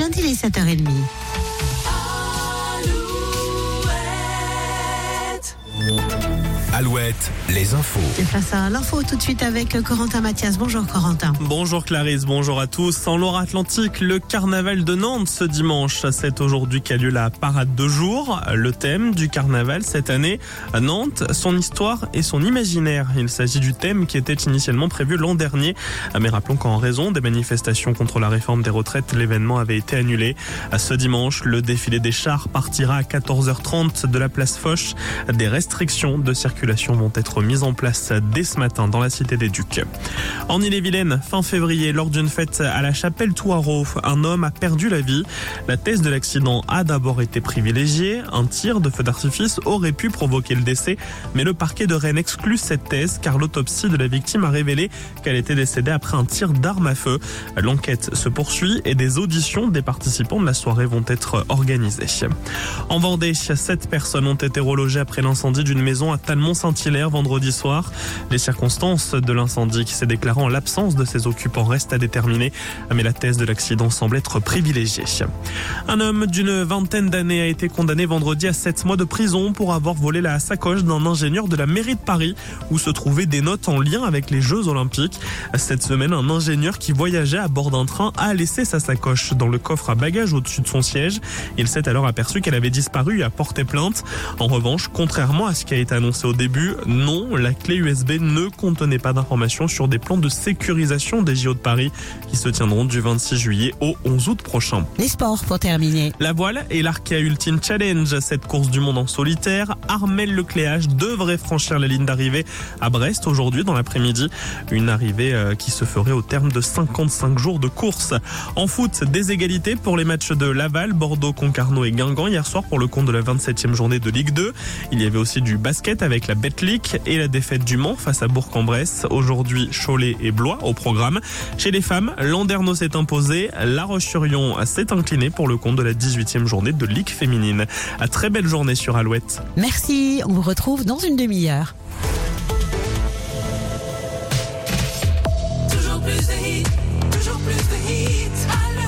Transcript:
Legend, il est 7h30. Alouette, les infos. C'est place à l'info tout de suite avec Corentin Mathias. Bonjour Corentin. Bonjour Clarisse, bonjour à tous. En Loire-Atlantique, le carnaval de Nantes ce dimanche. C'est aujourd'hui qu'a lieu la parade de jour. Le thème du carnaval cette année, Nantes, son histoire et son imaginaire. Il s'agit du thème qui était initialement prévu l'an dernier. Mais rappelons qu'en raison des manifestations contre la réforme des retraites, l'événement avait été annulé. Ce dimanche, le défilé des chars partira à 14h30 de la place Foch. Des restrictions de circulation vont être mises en place dès ce matin dans la cité des Ducs. En Ille-et-Vilaine, fin février, lors d'une fête à la chapelle Touareau, un homme a perdu la vie. La thèse de l'accident a d'abord été privilégiée. Un tir de feu d'artifice aurait pu provoquer le décès, mais le parquet de Rennes exclut cette thèse car l'autopsie de la victime a révélé qu'elle était décédée après un tir d'arme à feu. L'enquête se poursuit et des auditions des participants de la soirée vont être organisées. En Vendée, sept personnes ont été relogées après l'incendie d'une maison à Talmont Saint-Hilaire vendredi soir. Les circonstances de l'incendie qui s'est déclaré en l'absence de ses occupants restent à déterminer, mais la thèse de l'accident semble être privilégiée. Un homme d'une vingtaine d'années a été condamné vendredi à 7 mois de prison pour avoir volé la sacoche d'un ingénieur de la mairie de Paris où se trouvaient des notes en lien avec les Jeux Olympiques. Cette semaine, un ingénieur qui voyageait à bord d'un train a laissé sa sacoche dans le coffre à bagages au-dessus de son siège. Il s'est alors aperçu qu'elle avait disparu et a porté plainte. En revanche, contrairement à ce qui a été annoncé au début, non, la clé USB ne contenait pas d'informations sur des plans de sécurisation des JO de Paris qui se tiendront du 26 juillet au 11 août prochain. Les sports pour terminer. La voile et l'Arkea Ultimate Challenge, cette course du monde en solitaire. Armel Lecléage devrait franchir la ligne d'arrivée à Brest aujourd'hui dans l'après-midi. Une arrivée euh, qui se ferait au terme de 55 jours de course. En foot, des égalités pour les matchs de Laval, Bordeaux, Concarneau et Guingamp hier soir pour le compte de la 27e journée de Ligue 2. Il y avait aussi du basket avec la Betclic et la défaite du Mans face à Bourg-en-Bresse. Aujourd'hui, Cholet et Blois au programme. Chez les femmes, Landerneau s'est imposé. La Roche-sur-Yon s'est incliné pour le compte de la 18e journée de Ligue féminine. À très belle journée sur Alouette. Merci, on vous retrouve dans une demi-heure.